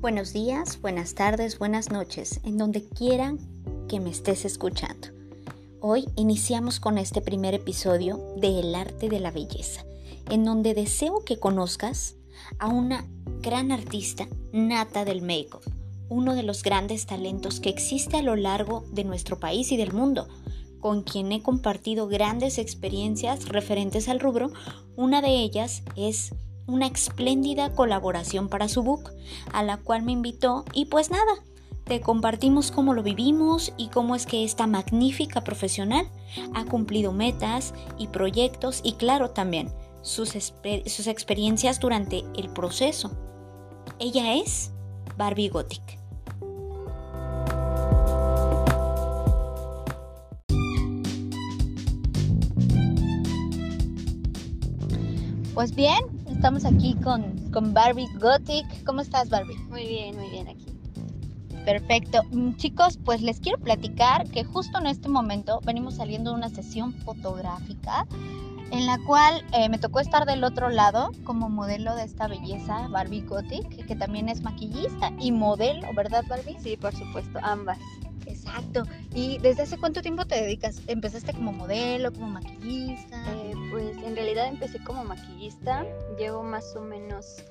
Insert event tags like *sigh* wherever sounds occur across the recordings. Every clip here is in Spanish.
Buenos días, buenas tardes, buenas noches, en donde quieran que me estés escuchando. Hoy iniciamos con este primer episodio de El arte de la belleza, en donde deseo que conozcas a una gran artista nata del make-up, uno de los grandes talentos que existe a lo largo de nuestro país y del mundo, con quien he compartido grandes experiencias referentes al rubro. Una de ellas es una espléndida colaboración para su book, a la cual me invitó y pues nada, te compartimos cómo lo vivimos y cómo es que esta magnífica profesional ha cumplido metas y proyectos y claro también sus, sus experiencias durante el proceso. Ella es Barbie Gothic. Pues bien, Estamos aquí con, con Barbie Gothic. ¿Cómo estás, Barbie? Muy bien, muy bien aquí. Perfecto. Mm, chicos, pues les quiero platicar que justo en este momento venimos saliendo de una sesión fotográfica en la cual eh, me tocó estar del otro lado como modelo de esta belleza, Barbie Gothic, que también es maquillista y modelo, ¿verdad, Barbie? Sí, por supuesto, ambas. Exacto. ¿Y desde hace cuánto tiempo te dedicas? ¿Empezaste como modelo, como maquillista? Eh, pues en realidad empecé como maquillista. Llevo más o menos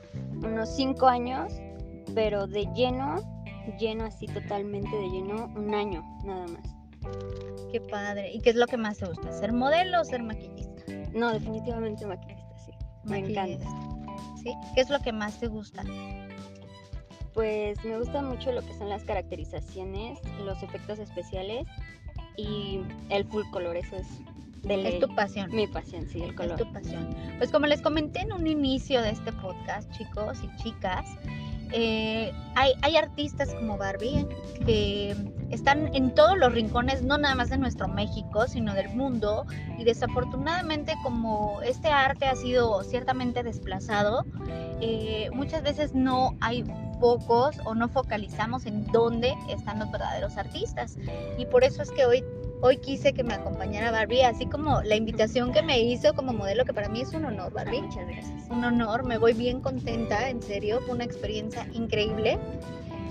unos cinco años, pero de lleno, lleno así totalmente de lleno, un año nada más. Qué padre. ¿Y qué es lo que más te gusta? ¿Ser modelo o ser maquillista? No, definitivamente maquillista, sí. Me encanta. ¿Sí? ¿Qué es lo que más te gusta? Pues me gusta mucho lo que son las caracterizaciones, los efectos especiales y el full color, eso es de Es tu pasión. Mi pasión, sí, el color. Es tu pasión. Pues como les comenté en un inicio de este podcast, chicos y chicas, eh, hay, hay, artistas como Barbie que están en todos los rincones, no nada más de nuestro México, sino del mundo. Y desafortunadamente como este arte ha sido ciertamente desplazado, eh, muchas veces no hay pocos o no focalizamos en dónde están los verdaderos artistas. Y por eso es que hoy, hoy quise que me acompañara Barbie, así como la invitación que me hizo como modelo, que para mí es un honor, Barbie. Muchas gracias. Un honor, me voy bien contenta, en serio, fue una experiencia increíble.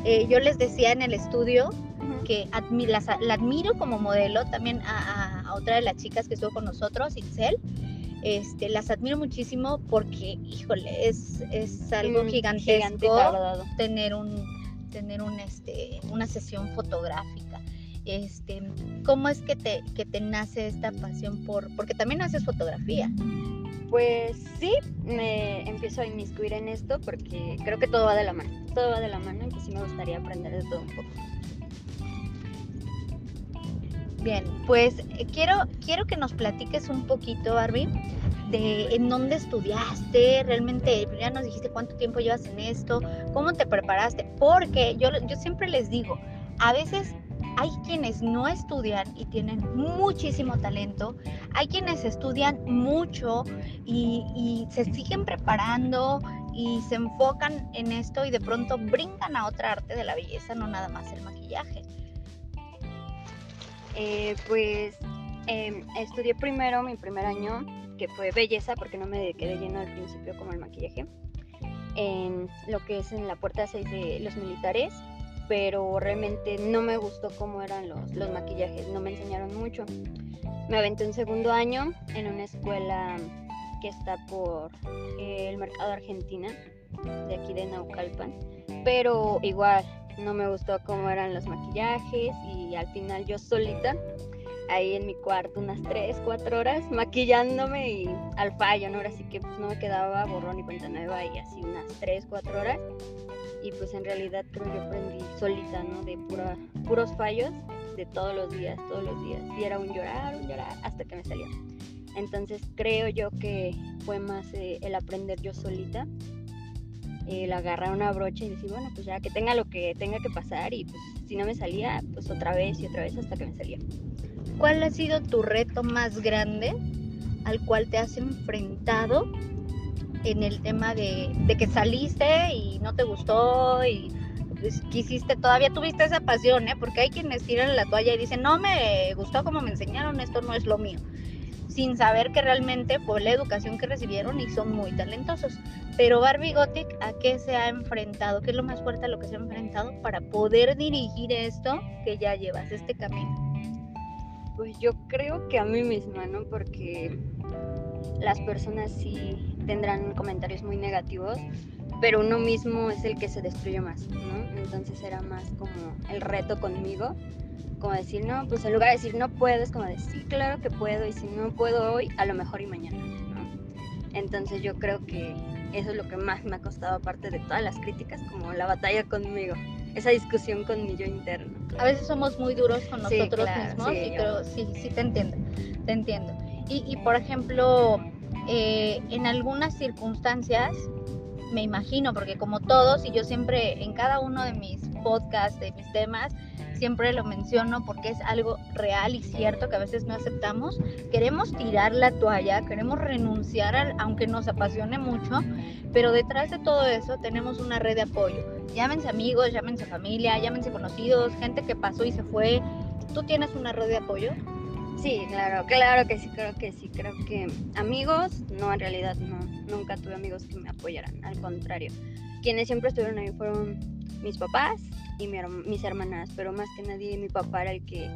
Eh, yo les decía en el estudio que la admiro como modelo, también a, a, otra de las chicas que estuvo con nosotros, Itzel este, las admiro muchísimo porque, híjole, es, es algo mm, gigantesco tener un tener un, este, una sesión fotográfica. Este, ¿Cómo es que te, que te nace esta pasión por, porque también haces fotografía? Pues sí, me empiezo a inmiscuir en esto porque creo que todo va de la mano, todo va de la mano y que sí me gustaría aprender de todo un poco. Bien, pues eh, quiero, quiero que nos platiques un poquito, Barbie, de en dónde estudiaste, realmente ya nos dijiste cuánto tiempo llevas en esto, cómo te preparaste, porque yo, yo siempre les digo, a veces hay quienes no estudian y tienen muchísimo talento, hay quienes estudian mucho y, y, se siguen preparando y se enfocan en esto y de pronto brincan a otra arte de la belleza, no nada más el maquillaje. Eh, pues em, estudié primero mi primer año, que fue belleza, porque no me dediqué de lleno al principio como el maquillaje, en lo que es en la puerta 6 de los militares, pero realmente no me gustó cómo eran los, los maquillajes, no me enseñaron mucho. Me aventé un segundo año en una escuela que está por el mercado Argentina, de aquí de Naucalpan, pero igual no me gustó cómo eran los maquillajes y al final yo solita ahí en mi cuarto unas 3, 4 horas maquillándome y al fallo, ¿no? Ahora sí que pues no me quedaba borrón y cuenta nueva y así unas 3, 4 horas y pues en realidad creo yo aprendí solita, ¿no? De pura, puros fallos de todos los días, todos los días y era un llorar, un llorar hasta que me salió. Entonces creo yo que fue más eh, el aprender yo solita el agarrar una brocha y decir, bueno, pues ya que tenga lo que tenga que pasar y pues si no me salía, pues otra vez y otra vez hasta que me salía. ¿Cuál ha sido tu reto más grande al cual te has enfrentado en el tema de, que saliste y no te gustó y pues, quisiste, todavía tuviste esa pasión, ¿eh? porque hay quienes tiran la toalla y dicen, no me gustó como me enseñaron, esto no es lo mío. Sin saber que realmente fue la educación que recibieron y son muy talentosos. Pero Barbie Gothic, ¿a qué se ha enfrentado? ¿Qué es lo más fuerte a lo que se ha enfrentado para poder dirigir esto que ya llevas, este camino? Pues yo creo que a mí misma, ¿no? Porque las personas sí tendrán comentarios muy negativos, pero uno mismo es el que se destruye más, ¿no? Entonces era más como el reto conmigo como decir, no, pues en lugar de decir no puedo, es como decir, sí, claro que puedo, y si no puedo hoy, a lo mejor y mañana, ¿no? Entonces yo creo que eso es lo que más me ha costado, aparte de todas las críticas, como la batalla conmigo, esa discusión con mi yo interno. A veces somos muy duros con nosotros mismos, sí, pero sí, sí te entiendo, te entiendo. Y, y por ejemplo, eh, en algunas circunstancias, me imagino, porque como todos, y yo siempre en cada uno de mis podcasts, de mis temas, siempre lo menciono porque es algo real y cierto que a veces no aceptamos. Queremos tirar la toalla, queremos renunciar, aunque nos apasione mucho, pero detrás de todo eso tenemos una red de apoyo. Llámense amigos, llámense familia, llámense conocidos, gente que pasó y se fue. ¿Tú tienes una red de apoyo? Sí, claro, claro que sí, creo que sí, creo que amigos, no, en realidad no, nunca tuve amigos que me apoyaran, al contrario. Quienes siempre estuvieron ahí fueron mis papás y mis hermanas, pero más que nadie mi papá era el que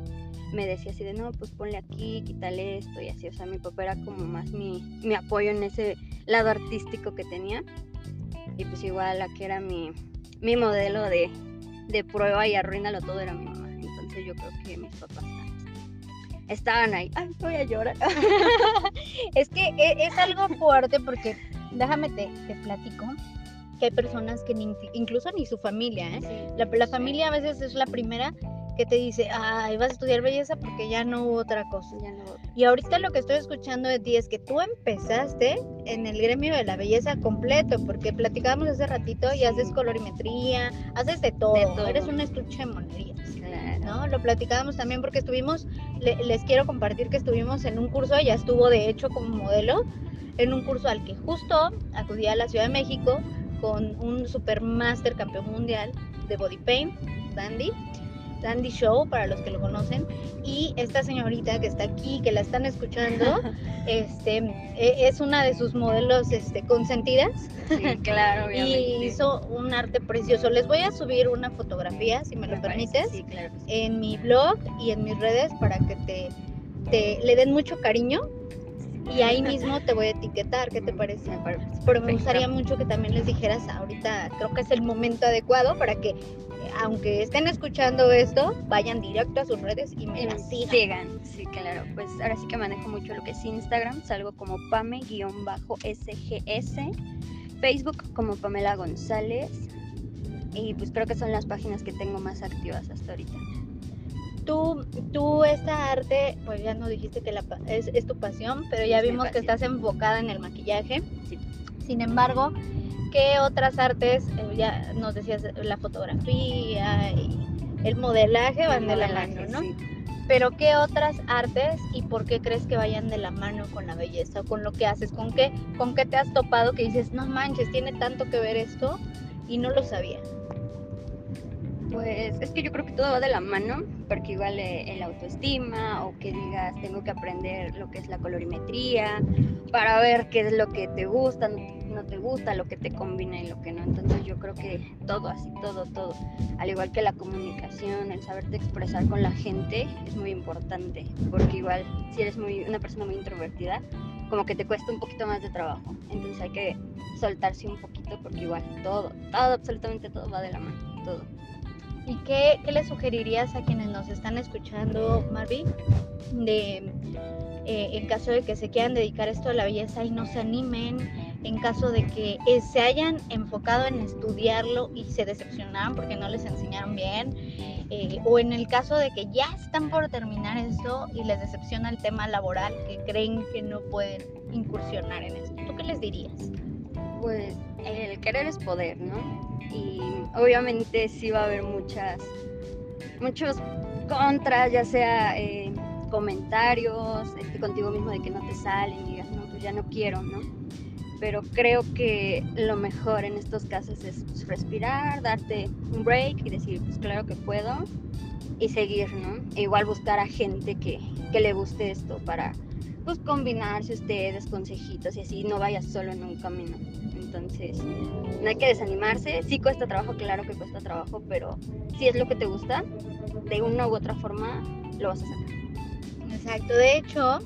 me decía así de, no, pues ponle aquí, quítale esto y así, o sea, mi papá era como más mi, mi apoyo en ese lado artístico que tenía y pues igual la que era mi, mi modelo de, de prueba y arruínalo todo era mi mamá, entonces yo creo que mis papás estaban ahí, ay, voy a llorar. *laughs* es que e, es, algo fuerte porque, déjame te, te platico, hay personas que incluso ni su familia, ¿eh? la, familia a veces es la primera que te dice, ay, vas a estudiar belleza porque ya no hubo otra cosa. Y ahorita lo que estoy escuchando de ti es que tú empezaste en el gremio de la belleza completo, porque platicábamos hace ratito y haces colorimetría, haces de todo, eres una estuche de monerías. ¿no? Lo platicábamos también porque estuvimos, les quiero compartir que estuvimos en un curso, ella estuvo de hecho como modelo, en un curso al que justo acudí a la Ciudad de México con un supermaster campeón mundial de body paint, Dandy. Dandy Show, para los que lo conocen. Y esta señorita que está aquí, que la están escuchando, *laughs* este, e, es una de sus modelos este, consentidas. Sí, claro, *laughs* y hizo un arte precioso. Les voy a subir una fotografía, si me, lo permites, en mi blog y en mis redes para que te, te le den mucho cariño y ahí mismo te voy a etiquetar, ¿qué te parece? Pero me gustaría mucho que también les dijeras ahorita, creo que es el momento adecuado para que, aunque estén escuchando esto, vayan directo a sus redes y me las sigan. Sigan, sí, claro. Pues ahora sí que manejo mucho lo que es Instagram, salgo como pame-sgs, Facebook como Pamela González, y pues creo que son las páginas que tengo más activas hasta ahorita. Tú, tú esta arte, pues ya no dijiste que la, es, es tu pasión, pero ya vimos que estás enfocada en el maquillaje. Sin embargo, ¿qué otras artes, eh, ya nos decías, la fotografía y el modelaje van de la mano, ¿no? Pero ¿qué otras artes y por qué crees que vayan de la mano con la belleza o con lo que haces? ¿Con qué, ¿Con qué te has topado que dices, no manches, tiene tanto que ver esto y no lo sabía? Pues es que yo creo que todo va de la mano, porque igual eh, el autoestima o que digas tengo que aprender lo que es la colorimetría para ver qué es lo que te gusta, no te gusta, lo que te combina y lo que no. Entonces yo creo que todo así, todo, todo. Al igual que la comunicación, el saberte expresar con la gente es muy importante, porque igual si eres muy una persona muy introvertida, como que te cuesta un poquito más de trabajo. Entonces hay que soltarse un poquito porque igual todo, todo, absolutamente todo va de la mano, todo. ¿Y qué, qué le sugerirías a quienes nos están escuchando, Marvin? De, eh, en caso de que se quieran dedicar esto a la belleza y no se animen, en caso de que eh, se hayan enfocado en estudiarlo y se decepcionaron porque no les enseñaron bien, eh, o en el caso de que ya están por terminar esto y les decepciona el tema laboral, que creen que no pueden incursionar en esto, ¿tú qué les dirías? Pues el querer es poder, ¿no? y obviamente sí va a haber muchas, muchos contras, ya sea eh, comentarios este, contigo mismo de que no te salen y digas, no, pues ya no quiero, ¿no? Pero creo que lo mejor en estos casos es pues, respirar, darte un break y decir, pues claro que puedo y seguir, ¿no? E igual buscar a gente que, que le guste esto para pues combinarse ustedes, consejitos y así, no vayas solo en un camino. Entonces, no hay que desanimarse. Sí cuesta trabajo, claro que cuesta trabajo, pero si es lo que te gusta, de una u otra forma lo vas a sacar. Exacto, de hecho,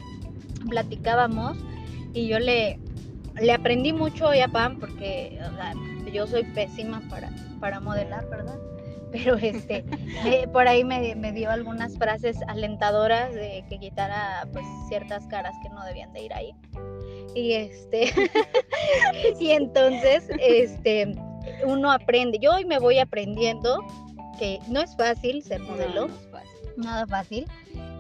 platicábamos y yo le, le aprendí mucho a Pam porque yo soy pésima para, para modelar, ¿verdad? *laughs* Pero este, *laughs* por ahí me, me, dio algunas frases alentadoras de que quitara pues ciertas caras que no debían de ir ahí. Y este, *laughs* y entonces, este, uno aprende. Yo hoy me voy aprendiendo que no es fácil ser modelo. Nada fácil.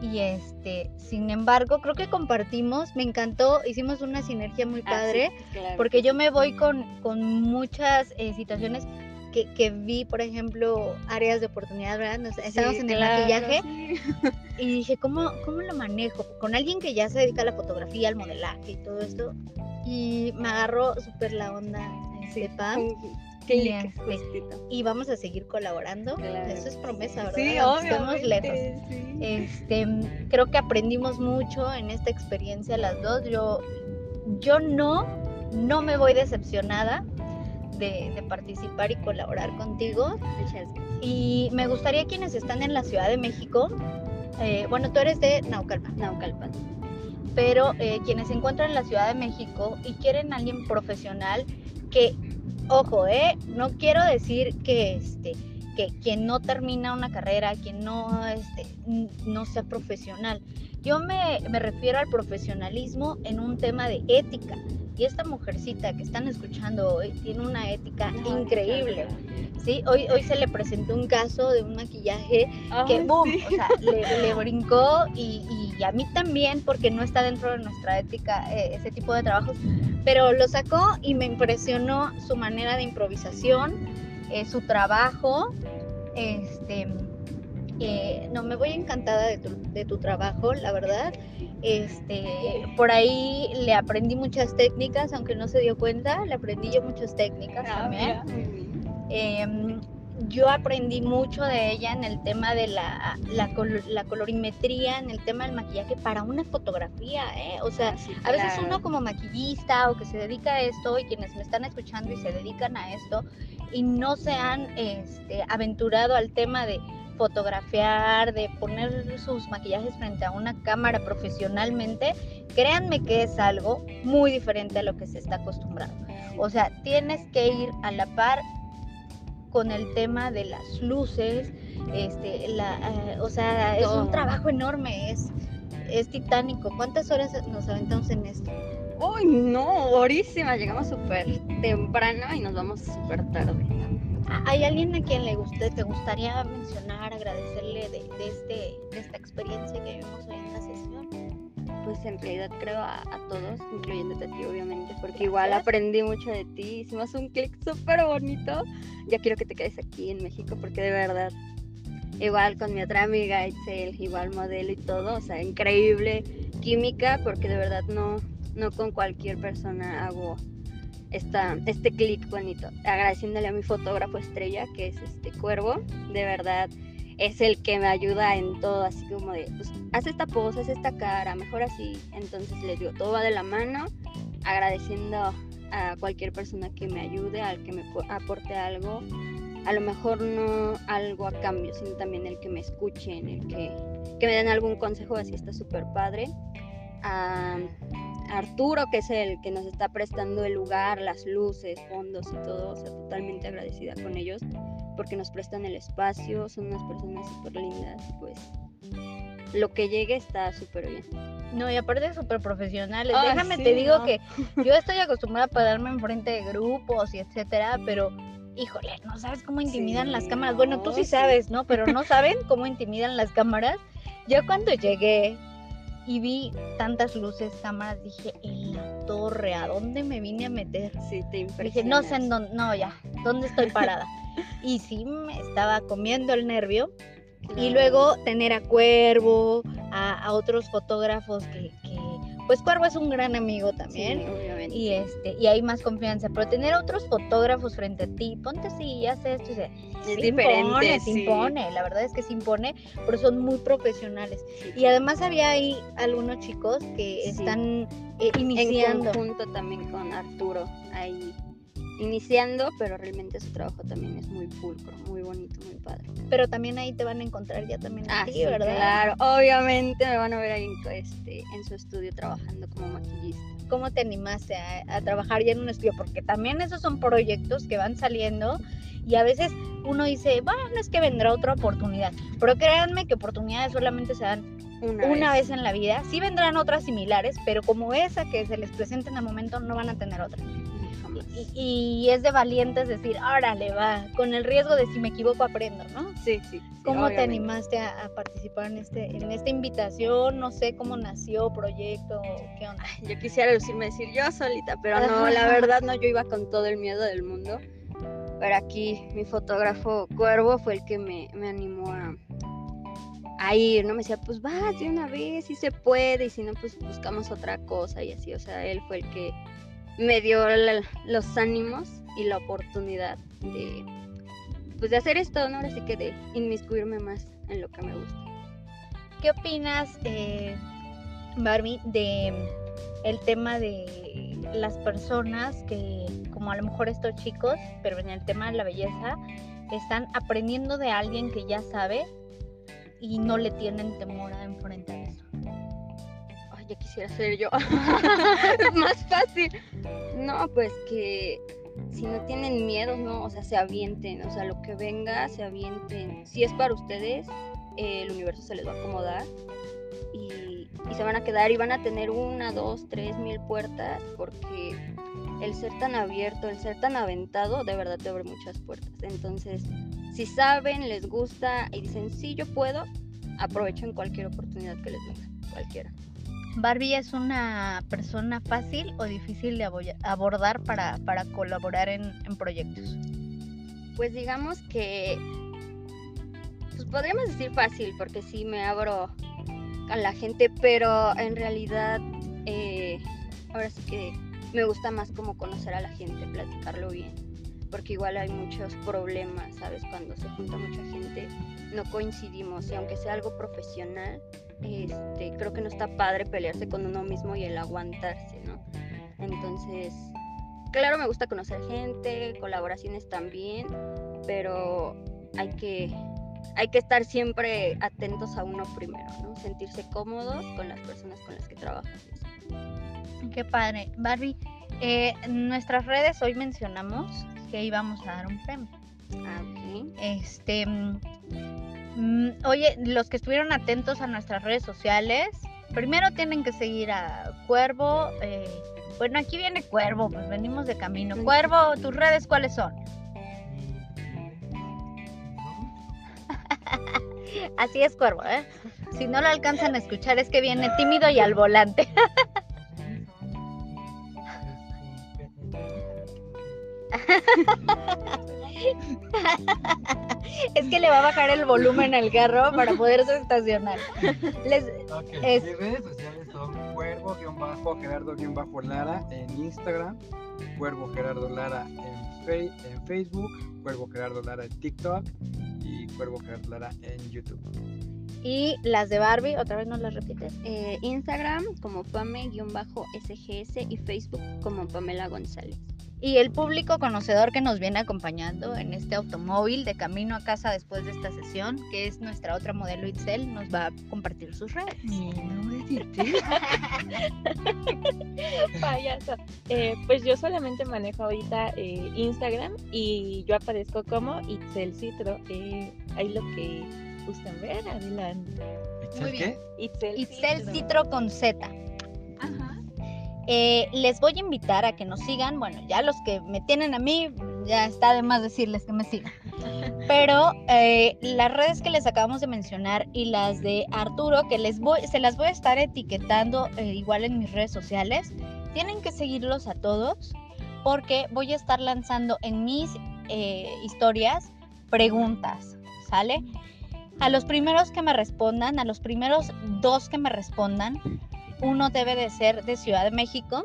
Y este, sin embargo, creo que compartimos, me encantó, hicimos una sinergia muy ah, padre, porque yo me voy con, con muchas eh, situaciones que, que, vi, por ejemplo, áreas de oportunidad, ¿verdad? estábamos en el maquillaje *laughs* y dije, ¿cómo, ¿cómo lo manejo? Con alguien que ya se dedica a la fotografía, al modelaje y todo esto. Y me agarró súper la onda de Pam y, vamos a seguir colaborando. Eso es promesa, ¿verdad? Sí, Estamos lejos. Este, creo que aprendimos mucho en esta experiencia las dos. Yo, yo no, no me voy decepcionada de, participar y colaborar contigo. Y me gustaría quienes están en la Ciudad de México, eh, bueno, tú eres de Naucalpan. Naucalpan. Pero eh, quienes se encuentran en la Ciudad de México y quieren alguien profesional que ojo, ¿eh? No quiero decir que, este, que quien no termina una carrera, quien no, este, no sea profesional. Yo me, me refiero al profesionalismo en un tema de ética. Y esta mujercita que están escuchando hoy tiene una ética increíble. ¿sí? Hoy, hoy se le presentó un caso de un maquillaje que, boom, o sea, le, brincó y, y, a mí también, porque no está dentro de nuestra ética eh, ese tipo de trabajos, pero lo sacó y me impresionó su manera de improvisación, eh, su trabajo. Este, eh, no, me voy encantada de tu, de tu, trabajo, la verdad. Este, por ahí le aprendí muchas técnicas, aunque no se dio cuenta, le aprendí yo muchas técnicas ah, también. Em, yo aprendí mucho de ella en el tema de la, la, colorimetría, en el tema del maquillaje para una fotografía, ¿eh? O sea, a veces uno como maquillista o que se dedica a esto y quienes me están escuchando y se dedican a esto y no se han este, aventurado al tema de fotografiar, de poner sus maquillajes frente a una cámara profesionalmente, créanme que es algo muy diferente a lo que se está acostumbrado. O sea, tienes que ir a la par con el tema de las luces, este, la, eh, o sea, es un trabajo enorme, es, es titánico. ¿Cuántas horas nos aventamos en esto? Uy, no, horísima, llegamos súper temprano y nos vamos súper tarde. ¿Hay alguien a quien le guste, te gustaría mencionar, agradecerle de, de, este, de esta experiencia que vivimos hoy en la sesión? Pues en realidad creo a, todos, incluyéndote a ti obviamente, porque igual aprendí mucho de ti, hicimos un clic súper bonito. Ya quiero que te quedes aquí en México porque de verdad, igual con mi otra amiga Itzel, igual modelo y todo, o sea, increíble química porque de verdad no, no con cualquier persona hago esta, este clic bonito. Agradeciéndole a mi fotógrafo estrella, que es este cuervo, de verdad es el que me ayuda en todo, así como de, pues, haz esta pose, haz esta cara, mejor así. Entonces les digo, todo va de la mano, agradeciendo a cualquier persona que me ayude, al que me aporte algo. A lo mejor no algo a cambio, sino también el que me escuchen, el que, que me den algún consejo, así está súper padre. A, Arturo, que es el que nos está prestando el lugar, las luces, fondos y todo, o sea, totalmente agradecida con ellos porque nos prestan el espacio, son unas personas súper lindas, pues lo que llegue está súper bien. No, y aparte súper profesionales. Ah, Déjame te digo que yo estoy acostumbrada a pararme enfrente de grupos y etcétera, pero híjole, no sabes cómo intimidan las cámaras. Bueno, tú sí sabes, ¿no? Pero no *laughs* saben cómo intimidan las cámaras. Yo cuando llegué y vi tantas luces, cámaras, dije, en la torre, ¿a dónde me vine a meter? Sí, te Dije, no sé en dónde, no, ya, ¿dónde estoy parada? *laughs* y sí, me estaba comiendo el nervio. Y luego tener a Cuervo, a, otros fotógrafos que, pues Cuervo es un gran amigo también. Sí, obviamente. Y este, y hay más confianza, pero tener a otros fotógrafos frente a ti, ponte así, haz esto, y se, es se diferente. impone, se impone, la verdad es que se impone, pero son muy profesionales. Sí. Y además había ahí algunos chicos que están eh, en iniciando. conjunto también con Arturo ahí iniciando, pero realmente su trabajo también es muy pulcro, muy bonito, muy padre. Pero también ahí te van a encontrar ya también a Ah, ti, sí, ¿verdad? claro, obviamente me van a ver ahí en, este, en su estudio trabajando como maquillista. ¿Cómo te animaste a, a trabajar ya en un estudio? Porque también esos son proyectos que van saliendo y a veces uno dice, bueno, es que vendrá otra oportunidad. Pero créanme que oportunidades solamente se dan Una, una vez en la vida. Sí vendrán otras similares, pero como esa que se les presenta en el momento, no van a tener otra. Y, y es de valientes decir, órale, va, con el riesgo de si me equivoco aprendo, ¿no? Sí, sí. sí, ¿Cómo te animaste a, a participar en este en esta invitación? No sé cómo nació, proyecto, qué onda. Yo quisiera lucirme decir yo solita, pero no, la verdad no, yo iba con todo el miedo del mundo. Pero aquí mi fotógrafo Cuervo fue el que me, me animó a, a ir, ¿no? Me decía, pues vas de una vez, si se puede, y si no, pues buscamos otra cosa y así. O sea, él fue el que me dio la- los ánimos y la oportunidad de, pues, de hacer esto, ¿no? Ahora sí que de inmiscuirme más en lo que me gusta. ¿Qué opinas, eh, Barbie, de el tema de las personas que, como a lo mejor estos chicos, pero en el tema de la belleza, están aprendiendo de alguien que ya sabe y no le tienen temor a enfrentar ya quisiera ser yo. *laughs* Más fácil. No, pues que si no tienen miedo, ¿no? O sea, se avienten. O sea, lo que venga, se avienten. Si es para ustedes, el universo se les va a acomodar. Y, y se van a quedar y van a tener una, dos, tres mil puertas. Porque el ser tan abierto, el ser tan aventado, de verdad te abre muchas puertas. Entonces, si saben, les gusta y dicen, sí, yo puedo, aprovechen cualquier oportunidad que les venga. Cualquiera. ¿Barbie es una persona fácil o difícil de abo- abordar para, para colaborar en, en proyectos? Pues digamos que, pues podríamos decir fácil, porque sí me abro a la gente, pero en realidad, eh, ahora sí que me gusta más como conocer a la gente, platicarlo bien, porque igual hay muchos problemas, ¿sabes? Cuando se junta mucha gente, no coincidimos, y aunque sea algo profesional, este, creo que no está padre pelearse con uno mismo y el aguantarse, ¿no? Entonces, claro, me gusta conocer gente, colaboraciones también, pero hay que, hay que estar siempre atentos a uno primero, ¿no? Sentirse cómodos con las personas con las que trabajas. Qué padre. Barbie, eh, en nuestras redes hoy mencionamos que íbamos a dar un premio. Ah, ok. Este, oye, los que estuvieron atentos a nuestras redes sociales, primero tienen que seguir a Cuervo. eh, bueno, aquí viene Cuervo, pues venimos de camino. Cuervo, ¿tus redes cuáles son? *laughs* Así es, Cuervo, ¿eh? Si no lo alcanzan a escuchar, es que viene tímido y al volante. *laughs* *laughs* es que le va a bajar el volumen al carro para poderse estacionar. Les, Ok, Es- Mis redes sociales son cuervo-gerardo-lara en Instagram, cuervo gerardo lara en, Fe- en Facebook, cuervo gerardo lara en TikTok y cuervo gerardo lara en YouTube. y las de Barbie, otra vez nos las repites. Eh, Instagram como Pame-SGS y Facebook como Pamela González. Y el público conocedor que nos viene acompañando en este automóvil de camino a casa después de esta sesión, que es nuestra otra modelo Itzel, nos va a compartir sus redes. *laughs* Payaso. Eh, pues yo solamente manejo ahorita eh, Instagram y yo aparezco como Itzel Citro. Eh, ahí lo que gusten ver, adelante. Muy bien. ¿Qué? Itzel, Itzel Citro con Z. Eh, les voy a invitar a que nos sigan. Bueno, ya los que me tienen a mí, ya está de más decirles que me sigan. *laughs* Pero eh, las redes que les acabamos de mencionar y las de Arturo, que les voy, se las voy a estar etiquetando eh, igual en mis redes sociales, tienen que seguirlos a todos porque voy a estar lanzando en mis historias preguntas, ¿sale? A los primeros que me respondan, a los primeros dos que me respondan, uno debe de ser de Ciudad de México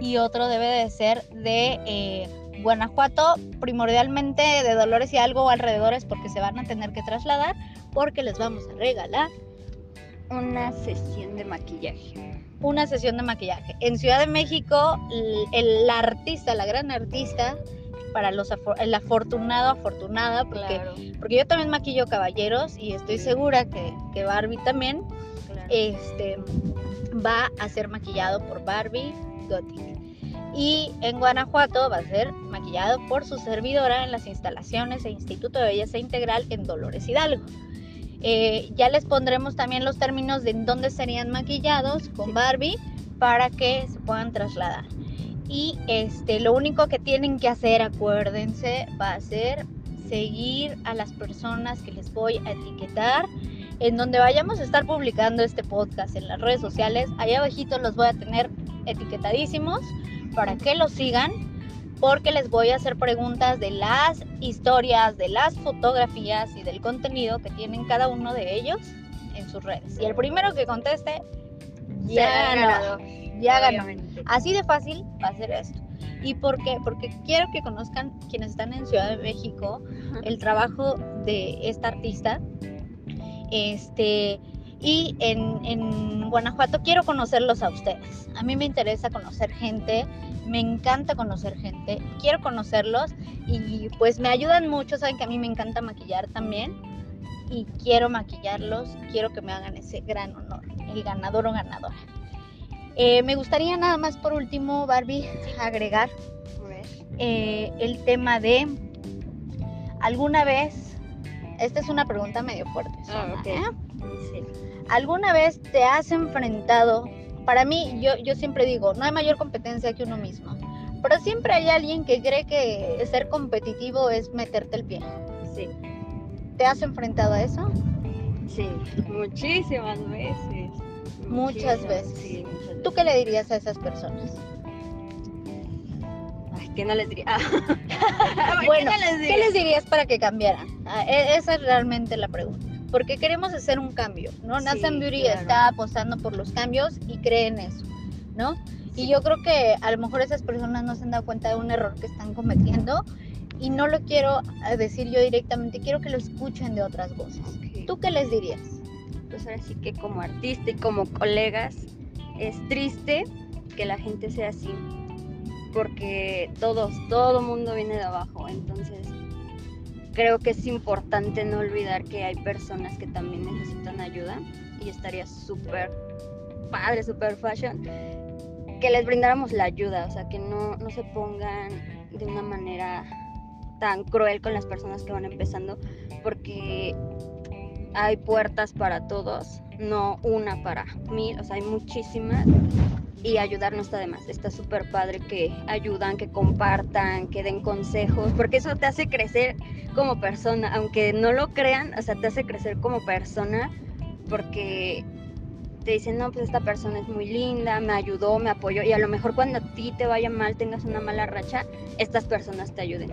y otro debe de ser de eh, Guanajuato, primordialmente de Dolores y algo alrededores porque se van a tener que trasladar porque les vamos a regalar Una sesión de maquillaje. una sesión de maquillaje. En Ciudad de México, el, la artista, la gran artista, para los el afortunado, afortunada, porque, Claro, porque yo también maquillo caballeros y estoy segura que, que Barbie también claro. este, va a ser maquillado por Barbie Gothic. Y en Guanajuato va a ser maquillado por su servidora en las instalaciones e Instituto de Belleza Integral en Dolores Hidalgo. Eh, ya les pondremos también los términos de en dónde serían maquillados con Barbie para que se puedan trasladar. Y este, lo único que tienen que hacer, acuérdense, va a ser seguir a las personas que les voy a etiquetar en donde vayamos a estar publicando este podcast en las redes sociales. Allá abajito los voy a tener etiquetadísimos para que los sigan porque les voy a hacer preguntas de las historias, de las fotografías y del contenido que tienen cada uno de ellos en sus redes. Y el primero que conteste ya ganó. Ya ganó. Así de fácil va a ser esto. ¿Y por qué? Porque quiero que conozcan quienes están en Ciudad de México el trabajo de esta artista. Este, y en, en Guanajuato quiero conocerlos a ustedes. A mí me interesa conocer gente, me encanta conocer gente, quiero conocerlos y pues me ayudan mucho, saben que a mí me encanta maquillar también y quiero maquillarlos, quiero que me hagan ese gran honor, el ganador o ganadora. Eh, me gustaría nada más por último, Barbie, agregar eh, el tema de alguna vez, esta es una pregunta medio fuerte. Ah. ¿eh? Sí. ¿Alguna vez te has enfrentado? Para mí, yo, yo siempre digo, no hay mayor competencia que uno mismo, pero siempre hay alguien que cree que ser competitivo es meterte el pie. Sí, ¿Te has enfrentado a eso? sí, muchísimas veces. Muchas veces. Sí, muchas ¿Tú qué le dirías a esas personas? ¿Qué no les diría? *laughs* ¿Qué Bueno, no les ¿Qué diría? les dirías para que cambiaran? Ah, e- esa es realmente la pregunta. Porque queremos hacer un cambio, ¿no? Sí, Nathan Beauty claro. está apostando por los cambios y cree en eso, ¿no? Y yo creo que a lo mejor esas personas no se han dado cuenta de un error que están cometiendo y no lo quiero ah, decir yo directamente, quiero que lo escuchen de otras voces. Ok. ¿Tú qué les dirías? pues ahora sí que como artista y como colegas es triste que la gente sea así porque todos todo mundo viene de abajo entonces creo que es importante no olvidar que hay personas que también necesitan ayuda y estaría súper padre súper fashion que les brindáramos la ayuda o sea que no, no se pongan de una manera tan cruel con las personas que van empezando porque hay puertas para todos, no una para mil, o sea, hay muchísimas. Y ayudar no está de más, está súper padre que ayudan, que compartan, que den consejos, porque eso te hace crecer como persona, aunque no lo crean, o sea, te hace crecer como persona, porque te dicen, no, pues esta persona es muy linda, me ayudó, me apoyó, y a lo mejor cuando a ti te vaya mal, tengas una mala racha, estas personas te ayuden.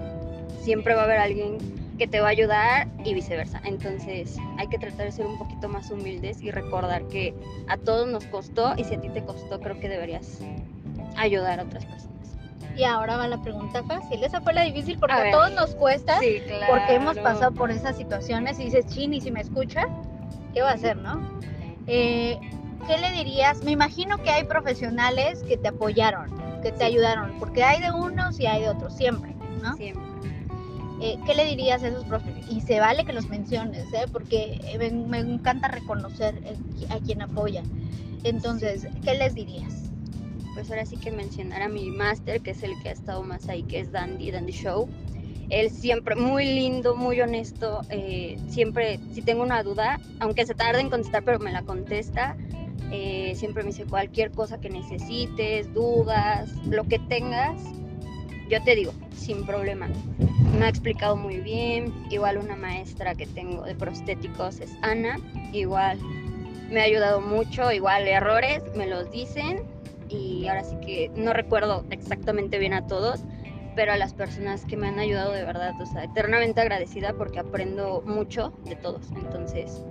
Siempre va a haber alguien que te va a ayudar y viceversa. Entonces hay que tratar de ser un poquito más humildes y recordar que a todos nos costó y si a ti te costó creo que deberías ayudar a otras personas. Y ahora va la pregunta fácil. Esa fue la difícil porque A todos nos cuesta. Sí, claro. porque hemos pasado por esas situaciones y dices, chin, y si me escucha, ¿qué va a hacer, no? Eh, ¿Qué le dirías? Me imagino que hay profesionales que te apoyaron, que te Sí. ayudaron, porque hay de unos y hay de otros, siempre, ¿no? Siempre. Eh, ¿Qué le dirías a esos profesionales? Y se vale que los menciones, ¿eh? porque eh, me, me encanta reconocer eh, a quien apoya. Entonces, ¿qué les dirías? Pues ahora sí que mencionar a mi máster, que es el que ha estado más ahí, que es Dandy, Dandy Show. Él siempre, muy lindo, muy honesto, eh, siempre, si tengo una duda, aunque se tarde en contestar, pero me la contesta. eh, siempre me dice cualquier cosa que necesites, dudas, lo que tengas, yo te digo, sin problema. Me ha explicado muy bien. Igual una maestra que tengo de prostéticos es Ana. Igual me ha ayudado mucho. Igual errores me los dicen. Y ahora sí que no recuerdo exactamente bien a todos. Pero a las personas que me han ayudado de verdad, o sea, eternamente agradecida porque aprendo mucho de todos. Entonces,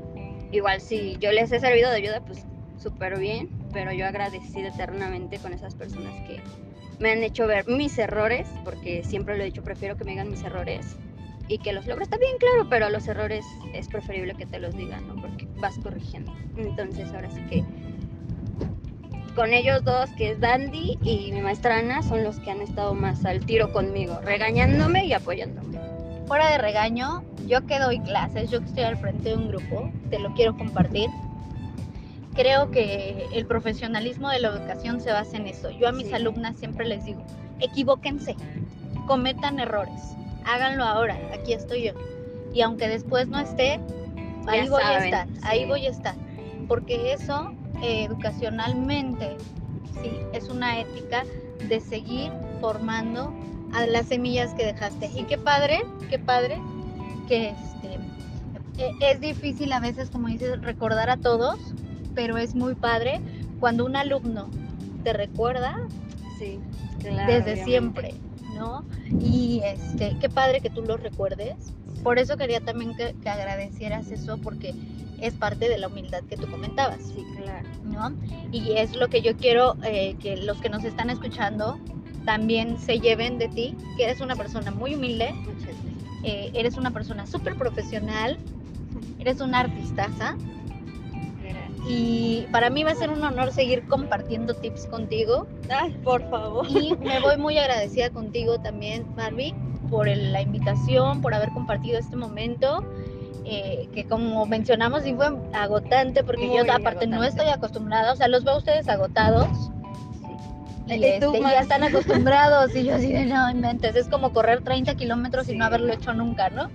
igual si yo les he servido de ayuda, pues súper bien. pero yo agradecida eternamente con esas personas que me han hecho ver mis errores, porque siempre lo he dicho, prefiero que me digan mis errores y que los logros está bien claro, pero los errores es preferible que te los digan, ¿no? Porque vas corrigiendo. Entonces ahora sí que con ellos dos, que es Dandy y mi maestra Ana, son los que han estado más al tiro conmigo, regañándome y apoyándome. Fuera de regaño, yo que doy clases, yo que estoy al frente de un grupo, te lo quiero compartir. Creo que el profesionalismo de la educación se basa en eso. Yo a mis Sí. alumnas siempre les digo, equivóquense, cometan errores, háganlo ahora, aquí estoy yo. Y aunque después no esté, ahí Ya voy a estar, ahí voy a estar. Porque eso eh, educacionalmente, sí, es una ética de seguir formando a las semillas que dejaste. Y qué padre, qué padre que este, e- es difícil a veces, como dices, recordar a todos, pero es muy padre cuando un alumno te recuerda Sí, claro. desde obviamente. siempre, ¿no? Y este, qué padre que tú lo recuerdes. Por eso quería también que, que agradecieras eso, porque es parte de la humildad que tú comentabas, Sí, claro. ¿no? Y es lo que yo quiero eh, que los que nos están escuchando también se lleven de ti, que eres una persona muy humilde, eh, eres una persona súper profesional, eres una artistaza. Y para mí va a ser un honor seguir compartiendo tips contigo Ay, por favor. y me voy muy agradecida contigo también, Barbie, por el- la invitación, por haber compartido este momento. eh, que como mencionamos sí fue agotante porque Muy yo aparte no agotante. estoy acostumbrada, o sea, los veo a ustedes agotados y, Y este, y ya están acostumbrados y yo así de no inventes, es como correr 30 kilómetros y Sí. no haberlo hecho nunca, ¿no?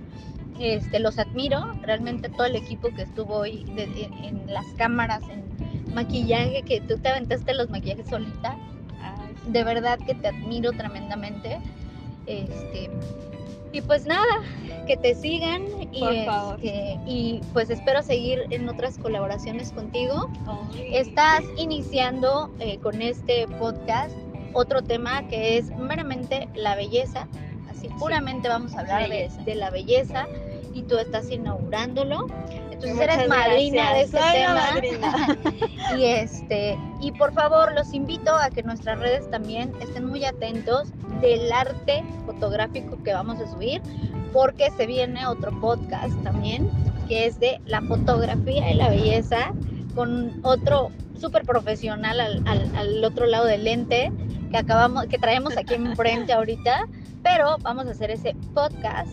Este, los admiro, realmente todo el equipo que estuvo hoy de- en, en las cámaras, en maquillaje, que tú te aventaste los maquillajes solita, Ay, de verdad que te admiro tremendamente. Este, y pues nada, que te sigan y, Por favor. este, y pues espero seguir en otras colaboraciones contigo. Estás iniciando eh, con este podcast otro tema que es meramente la belleza. Así puramente vamos a hablar de la belleza y tú estás inaugurándolo. Entonces Muchas eres madrina de este tema. madrina. *laughs* Y este, y por favor, los invito a que nuestras redes también estén muy atentos del arte fotográfico que vamos a subir, porque se viene otro podcast también, que es de la fotografía y la belleza, con otro súper profesional al, al- al otro lado del lente que acabamos, que traemos aquí enfrente ahorita, pero vamos a hacer ese podcast.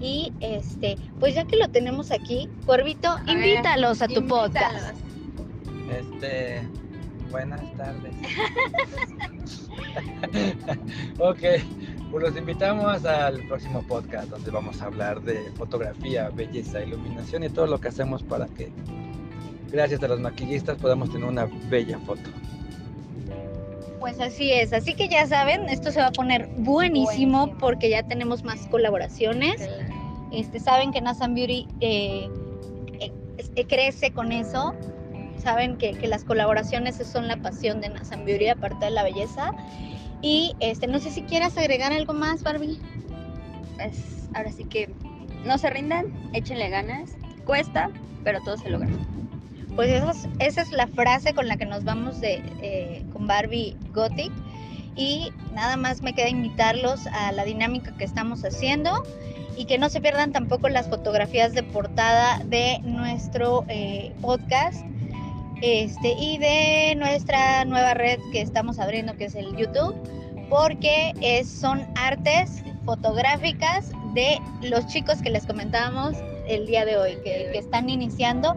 Y este, pues ya que lo tenemos aquí, Cuervito, ver, invítalos a tu podcast. Este, buenas tardes. *laughs* ok, pues los invitamos al próximo podcast donde vamos a hablar de fotografía, belleza, iluminación y todo lo que hacemos para que, gracias a los maquillistas, podamos tener una bella foto. Pues así es, así que ya saben, esto se va a poner buenísimo, Buenísimo. porque ya tenemos más colaboraciones. Este, saben que Nasan Beauty eh, eh, eh, crece con eso. Saben que, que las colaboraciones son la pasión de Nasan Beauty, aparte de la belleza. Y este, no sé si quieras agregar algo más, Barbie. Pues, ahora sí que no se rindan, échenle ganas. Cuesta, pero todo se logra. Pues esa es, esa es la frase con la que nos vamos de, eh, con Barbie Gothic. Y nada más me queda invitarlos a la dinámica que estamos haciendo y que no se pierdan tampoco las fotografías de portada de nuestro eh, podcast este, y de nuestra nueva red que estamos abriendo, que es el YouTube, porque es, son artes fotográficas de los chicos que les comentábamos el día de hoy, que, que están iniciando.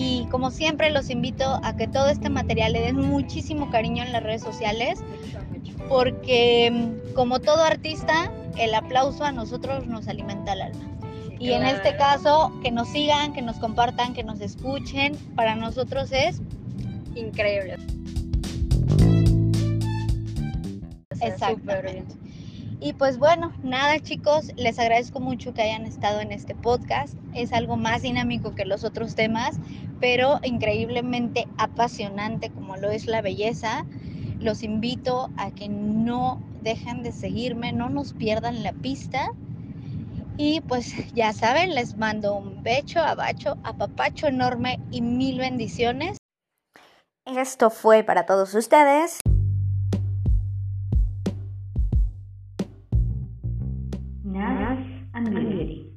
Y como siempre los invito a que todo este material le den muchísimo cariño en las redes sociales, porque mm, como todo artista, el aplauso a nosotros nos alimenta el alma. Y en este caso, que nos sigan, que nos compartan, que nos escuchen, para nosotros es increíble. Exactamente. Y pues bueno, nada chicos, les agradezco mucho que hayan estado en este podcast. Es algo más dinámico que los otros temas, pero increíblemente apasionante como lo es la belleza. Los invito a que no dejen de seguirme, no nos pierdan la pista. Y pues ya saben, les mando un becho, abacho, apapacho enorme y mil bendiciones. Esto fue para todos ustedes. Anak.